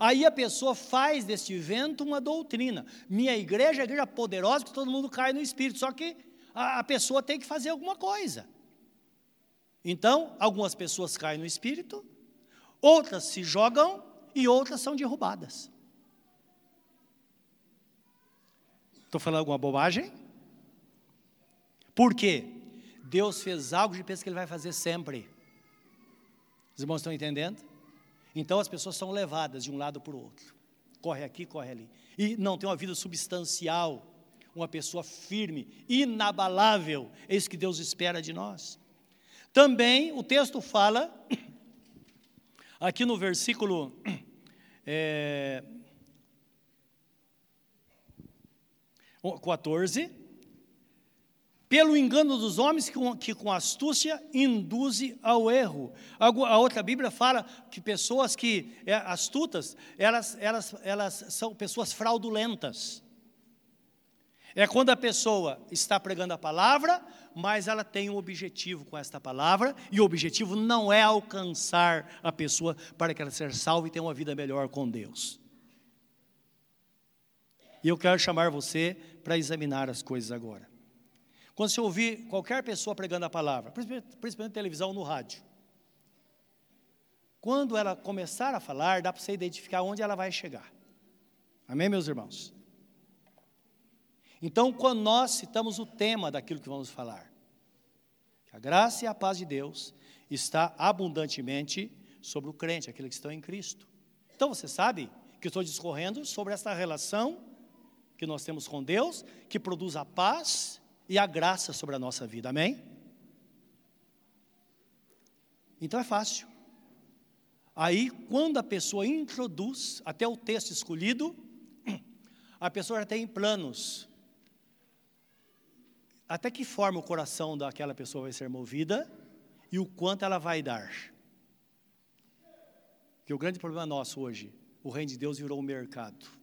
Aí a pessoa faz deste vento uma doutrina. Minha igreja é igreja poderosa, que todo mundo cai no espírito. Só que a, a pessoa tem que fazer alguma coisa. Então, algumas pessoas caem no espírito, outras se jogam e outras são derrubadas. Estou falando alguma bobagem? Por quê? Deus fez algo e pensa que Ele vai fazer sempre. Os irmãos estão entendendo? Então as pessoas são levadas de um lado para o outro. Corre aqui, corre ali. E não tem uma vida substancial, uma pessoa firme, inabalável. É isso que Deus espera de nós. Também o texto fala, aqui no versículo é, 14, pelo engano dos homens que com, que com astúcia induze ao erro. A, a, outra Bíblia fala que pessoas que é, astutas, elas, elas, elas são pessoas fraudulentas. É quando a pessoa está pregando a palavra, mas ela tem um objetivo com esta palavra, e o objetivo não é alcançar a pessoa para que ela seja salva e tenha uma vida melhor com Deus. E eu quero chamar você para examinar as coisas agora. Quando você ouvir qualquer pessoa pregando a palavra, principalmente televisão no rádio, quando ela começar a falar, dá para você identificar onde ela vai chegar. Amém, meus irmãos? Então, quando nós citamos o tema daquilo que vamos falar, a graça e a paz de Deus está abundantemente sobre o crente, aqueles que estão em Cristo. Então, você sabe que estou discorrendo sobre essa relação que nós temos com Deus, que produz a paz e a graça sobre a nossa vida, amém? Então é fácil. Aí, quando a pessoa introduz até o texto escolhido, a pessoa já tem planos. Até que forma o coração daquela pessoa vai ser movida e o quanto ela vai dar. Que o grande problema nosso hoje, o reino de Deus virou um mercado.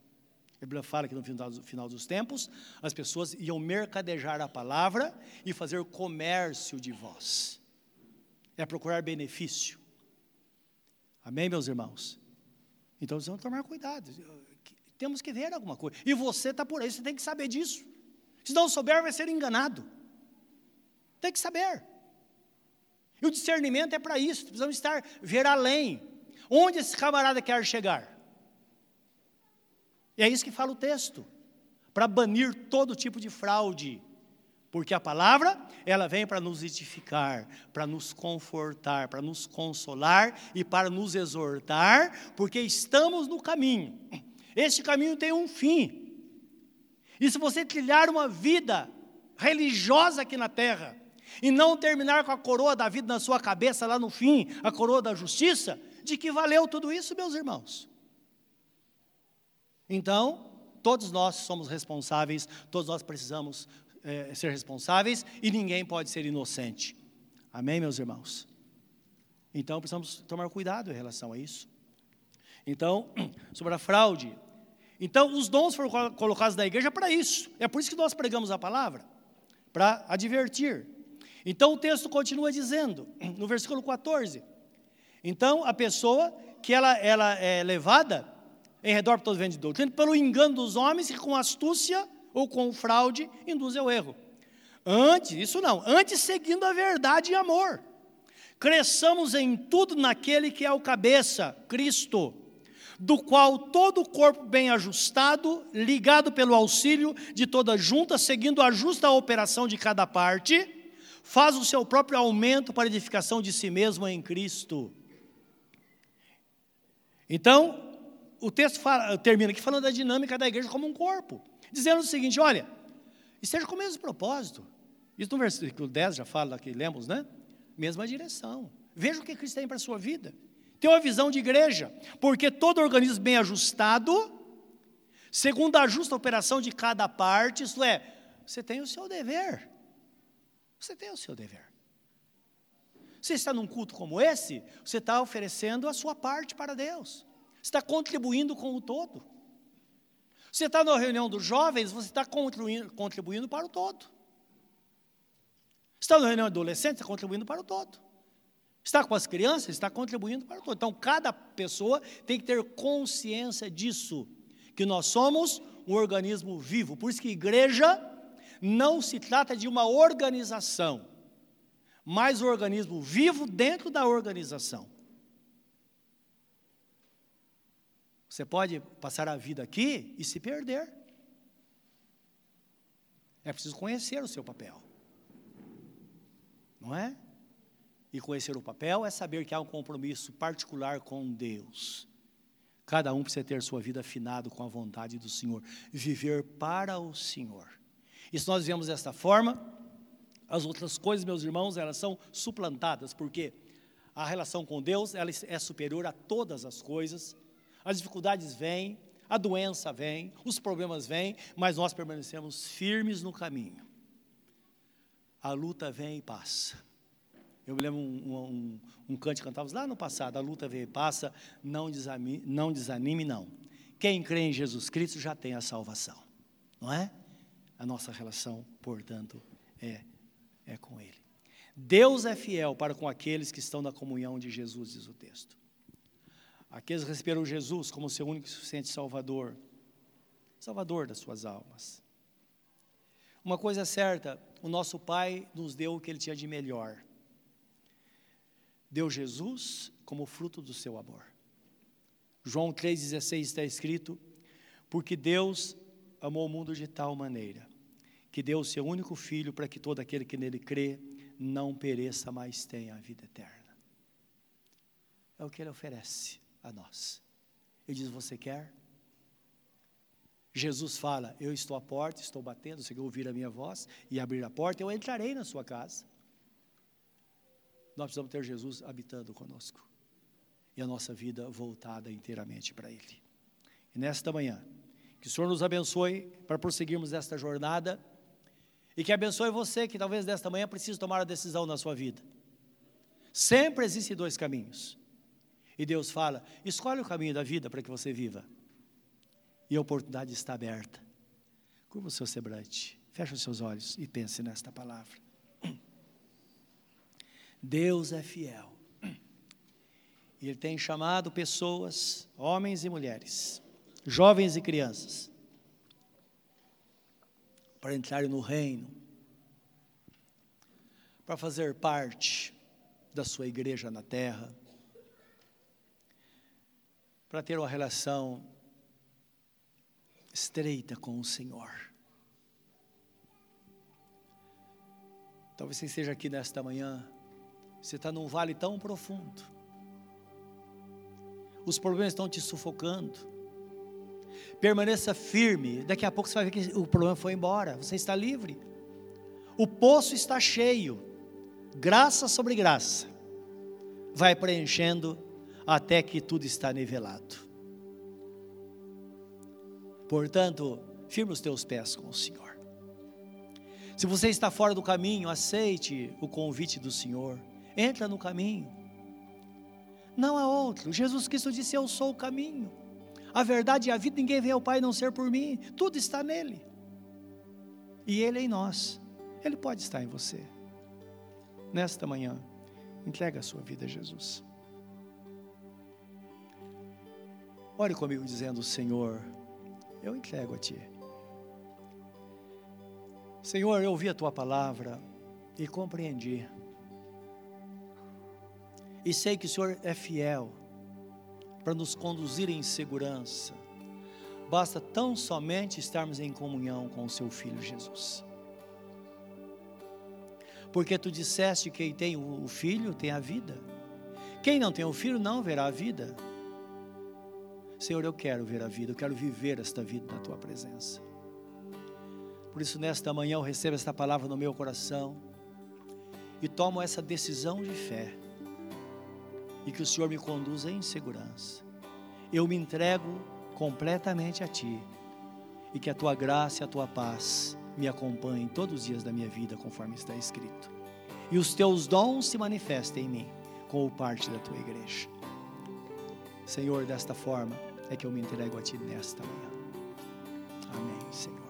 A Bíblia fala que no final dos tempos, as pessoas iam mercadejar a palavra e fazer comércio de vós. É procurar benefício. Amém, meus irmãos? Então, vamos tomar cuidado. Temos que ver alguma coisa. E você está por aí, você tem que saber disso. Se não souber, vai ser enganado. Tem que saber. E o discernimento é para isso. Precisamos estar, ver além. Onde esse camarada quer chegar? E é isso que fala o texto, para banir todo tipo de fraude. Porque a palavra, ela vem para nos edificar, para nos confortar, para nos consolar e para nos exortar, porque estamos no caminho. Este caminho tem um fim. E se você trilhar uma vida religiosa aqui na terra, e não terminar com a coroa da vida na sua cabeça lá no fim, a coroa da justiça, de que valeu tudo isso, meus irmãos? Então, todos nós somos responsáveis, todos nós precisamos é, ser responsáveis e ninguém pode ser inocente. Amém, meus irmãos? Então, precisamos tomar cuidado em relação a isso. Então, sobre a fraude. Então, os dons foram colocados na igreja para isso. É por isso que nós pregamos a palavra para advertir. Então, o texto continua dizendo, no versículo 14: Então, a pessoa que ela, ela é levada em redor de todo vento de doutrina, pelo engano dos homens que com astúcia ou com fraude induzem ao erro. Antes, isso não, antes seguindo a verdade e amor. Cresçamos em tudo naquele que é o cabeça, Cristo, do qual todo o corpo bem ajustado, ligado pelo auxílio de toda junta, seguindo a justa operação de cada parte, faz o seu próprio aumento para edificação de si mesmo em Cristo. Então, o texto fala, termina aqui falando da dinâmica da igreja como um corpo, dizendo o seguinte: olha, esteja com o mesmo propósito. Isso no versículo 10 já fala que lemos, né? Mesma direção. Veja o que Cristo tem para a sua vida. Tem uma visão de igreja, porque todo organismo bem ajustado, segundo a justa operação de cada parte, isto é, você tem o seu dever. Você tem o seu dever. Você está num culto como esse, você está oferecendo a sua parte para Deus. Está contribuindo com o todo. Você está na reunião dos jovens, você está contribuindo, contribuindo para o todo. Está na reunião de adolescentes, está contribuindo para o todo. Está com as crianças, está contribuindo para o todo. Então, cada pessoa tem que ter consciência disso, que nós somos um organismo vivo. Por isso que igreja não se trata de uma organização, mas um organismo vivo dentro da organização. Você pode passar a vida aqui e se perder. É preciso conhecer o seu papel. Não é? E conhecer o papel é saber que há um compromisso particular com Deus. Cada um precisa ter sua vida afinado com a vontade do Senhor, viver para o Senhor. E se nós vivemos desta forma, as outras coisas, meus irmãos, elas são suplantadas, porque a relação com Deus ela é superior a todas as coisas. As dificuldades vêm, a doença vem, os problemas vêm, mas nós permanecemos firmes no caminho. A luta vem e passa. Eu me lembro um, um, um canto que cantávamos lá no passado, a luta veio e passa, não desanime, não desanime, não. Quem crê em Jesus Cristo já tem a salvação, não é? A nossa relação, portanto, é, é com Ele. Deus é fiel para com aqueles que estão na comunhão de Jesus, diz o texto. Aqueles que receberam Jesus como seu único e suficiente Salvador, Salvador das suas almas. Uma coisa é certa, o nosso Pai nos deu o que Ele tinha de melhor deu Jesus como fruto do seu amor. João 3,16 está escrito: Porque Deus amou o mundo de tal maneira, que deu o seu único filho para que todo aquele que nele crê não pereça, mas tenha a vida eterna. É o que ele oferece a nós. Ele diz: Você quer? Jesus fala: Eu estou à porta, estou batendo. Se ouvir a minha voz e abrir a porta, eu entrarei na sua casa nós precisamos ter Jesus habitando conosco e a nossa vida voltada inteiramente para Ele. E nesta manhã, que o Senhor nos abençoe para prosseguirmos esta jornada e que abençoe você que talvez nesta manhã precise tomar a decisão na sua vida. Sempre existem dois caminhos. E Deus fala: escolhe o caminho da vida para que você viva. E a oportunidade está aberta. Curva o seu semblante, feche os seus olhos e pense nesta palavra. Deus é fiel. E Ele tem chamado pessoas, homens e mulheres, jovens e crianças, para entrarem no reino, para fazer parte da sua igreja na terra, para ter uma relação estreita com o Senhor. Talvez você esteja aqui nesta manhã você está num vale tão profundo. Os problemas estão te sufocando. Permaneça firme. Daqui a pouco você vai ver que o problema foi embora. Você está livre. O poço está cheio. Graça sobre graça. Vai preenchendo até que tudo está nivelado. Portanto, firme os teus pés com o Senhor. Se você está fora do caminho, aceite o convite do Senhor entra no caminho. Não há outro. Jesus Cristo disse: Eu sou o caminho, a verdade e a vida. Ninguém vem ao Pai não ser por mim. Tudo está nele. E Ele é em nós. Ele pode estar em você. Nesta manhã, entrega a sua vida a Jesus. Ore comigo dizendo: Senhor, eu entrego a Ti. Senhor, eu ouvi a Tua palavra e compreendi e sei que o Senhor é fiel para nos conduzir em segurança. Basta tão somente estarmos em comunhão com o seu filho Jesus. Porque tu disseste que quem tem o filho tem a vida. Quem não tem o filho não verá a vida. Senhor, eu quero ver a vida, eu quero viver esta vida na tua presença. Por isso, nesta manhã, eu recebo esta palavra no meu coração e tomo essa decisão de fé. E que o Senhor me conduza em segurança. Eu me entrego completamente a Ti. E que a Tua graça e a Tua paz me acompanhem todos os dias da minha vida, conforme está escrito. E os Teus dons se manifestem em mim, como parte da Tua igreja. Senhor, desta forma é que eu me entrego a Ti nesta manhã. Amém, Senhor.